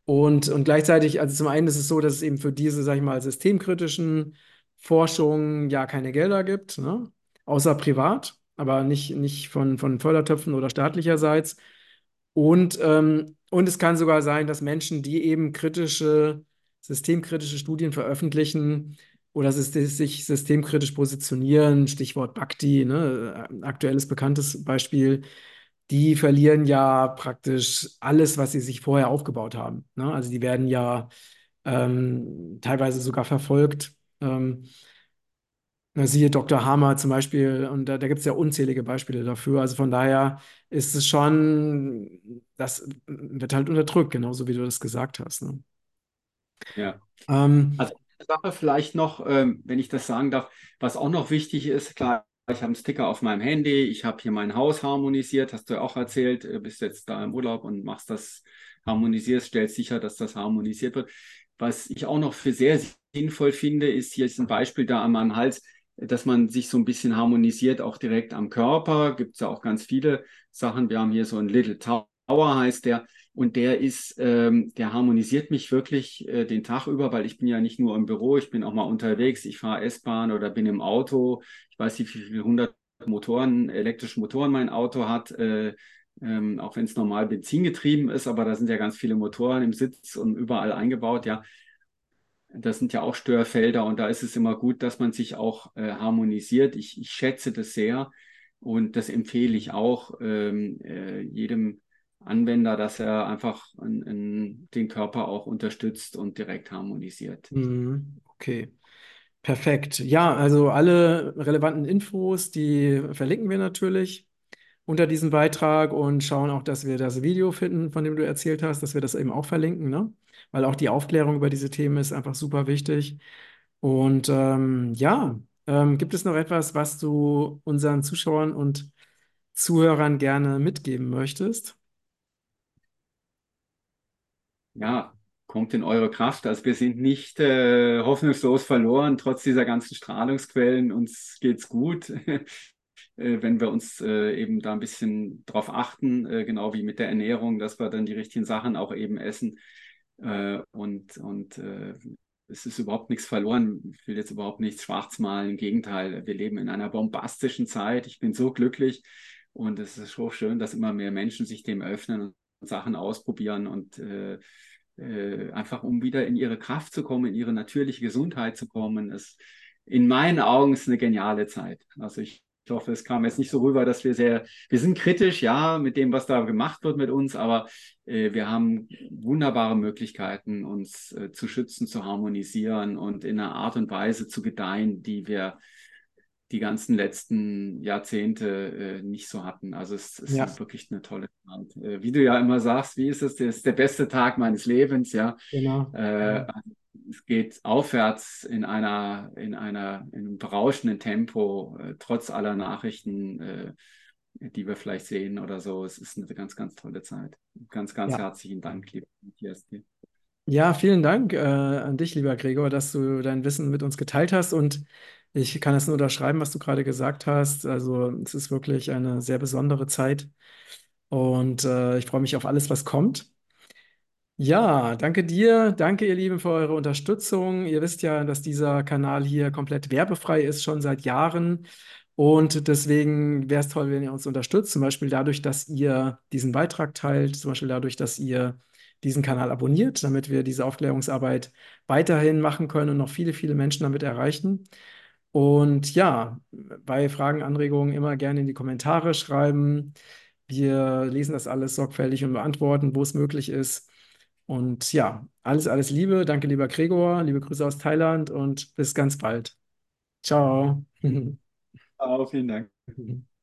Und, und gleichzeitig, also zum einen ist es so, dass es eben für diese, sag ich mal, systemkritischen Forschung ja keine Gelder gibt, ne? Außer privat, aber nicht, nicht von, von Fördertöpfen oder staatlicherseits. Und, ähm, und es kann sogar sein, dass Menschen, die eben kritische, systemkritische Studien veröffentlichen oder sich systemkritisch positionieren, Stichwort Bhakti, ne, aktuelles bekanntes Beispiel, die verlieren ja praktisch alles, was sie sich vorher aufgebaut haben. Ne? Also die werden ja ähm, teilweise sogar verfolgt. Ähm, na, siehe Dr. Hammer zum Beispiel, und da, da gibt es ja unzählige Beispiele dafür. Also von daher ist es schon, das wird halt unterdrückt, genauso wie du das gesagt hast. Ne? Ja. Ähm, Also eine Sache vielleicht noch, ähm, wenn ich das sagen darf, was auch noch wichtig ist, klar, ich habe einen Sticker auf meinem Handy, ich habe hier mein Haus harmonisiert, hast du ja auch erzählt, du bist jetzt da im Urlaub und machst das, harmonisierst, stellst sicher, dass das harmonisiert wird. Was ich auch noch für sehr sinnvoll finde, ist hier ist ein Beispiel da an meinem Hals, dass man sich so ein bisschen harmonisiert, auch direkt am Körper. Gibt es ja auch ganz viele Sachen. Wir haben hier so ein Little Tower, heißt der. Und der ist, ähm, der harmonisiert mich wirklich äh, den Tag über, weil ich bin ja nicht nur im Büro, ich bin auch mal unterwegs, ich fahre S-Bahn oder bin im Auto. Ich weiß nicht, wie viele hundert Motoren, elektrische Motoren mein Auto hat, äh, ähm, auch wenn es normal benzingetrieben ist, aber da sind ja ganz viele Motoren im Sitz und überall eingebaut, ja. Das sind ja auch Störfelder und da ist es immer gut, dass man sich auch äh, harmonisiert. Ich, ich schätze das sehr und das empfehle ich auch ähm, äh, jedem Anwender, dass er einfach an, an den Körper auch unterstützt und direkt harmonisiert. mhm, okay. Perfekt. Ja, also alle relevanten Infos, die verlinken wir natürlich unter diesem Beitrag und schauen auch, dass wir das Video finden, von dem du erzählt hast, dass wir das eben auch verlinken, ne? Weil auch die Aufklärung über diese Themen ist einfach super wichtig. Und ähm, ja, ähm, gibt es noch etwas, was du unseren Zuschauern und Zuhörern gerne mitgeben möchtest? Ja, kommt in eure Kraft. Also wir sind nicht äh, hoffnungslos verloren, trotz dieser ganzen Strahlungsquellen. Uns geht's gut. Äh, wenn wir uns äh, eben da ein bisschen drauf achten, äh, genau wie mit der Ernährung, dass wir dann die richtigen Sachen auch eben essen. Und und es ist überhaupt nichts verloren. Ich will jetzt überhaupt nichts schwarz malen. Im Gegenteil, wir leben in einer bombastischen Zeit. Ich bin so glücklich und es ist so schön, dass immer mehr Menschen sich dem öffnen und Sachen ausprobieren und äh, äh, einfach um wieder in ihre Kraft zu kommen, in ihre natürliche Gesundheit zu kommen. Es, in meinen Augen ist eine geniale Zeit. Also ich ich hoffe, es kam jetzt nicht so rüber, dass wir sehr, wir sind kritisch, ja, mit dem, was da gemacht wird mit uns, aber äh, wir haben wunderbare Möglichkeiten, uns äh, zu schützen, zu harmonisieren und in einer Art und Weise zu gedeihen, die wir die ganzen letzten Jahrzehnte äh, nicht so hatten. Also es, es Ja, ist wirklich eine tolle Zeit. Äh, wie du ja immer sagst, wie ist es? Das ist der beste Tag meines Lebens, ja. genau. Äh, es geht aufwärts in einer, in einer, in einem berauschenden Tempo, äh, trotz aller Nachrichten, äh, die wir vielleicht sehen oder so. Es ist eine ganz, ganz tolle Zeit. Ganz, ganz Ja. herzlichen Dank, lieber Matthias. Ja, vielen Dank äh, an dich, lieber Gregor, dass du dein Wissen mit uns geteilt hast. Und ich kann es nur unterschreiben, was du gerade gesagt hast. Also es ist wirklich eine sehr besondere Zeit. Und äh, ich freue mich auf alles, was kommt. Ja, danke dir. Danke, ihr Lieben, für eure Unterstützung. Ihr wisst ja, dass dieser Kanal hier komplett werbefrei ist, schon seit Jahren. Und deswegen wäre es toll, wenn ihr uns unterstützt. Zum Beispiel dadurch, dass ihr diesen Beitrag teilt, zum Beispiel dadurch, dass ihr diesen Kanal abonniert, damit wir diese Aufklärungsarbeit weiterhin machen können und noch viele, viele Menschen damit erreichen. Und ja, bei Fragen, Anregungen immer gerne in die Kommentare schreiben. Wir lesen das alles sorgfältig und beantworten, wo es möglich ist. Und ja, alles, alles Liebe. Danke, lieber Gregor. Liebe Grüße aus Thailand und bis ganz bald. Ciao. Auch vielen Dank.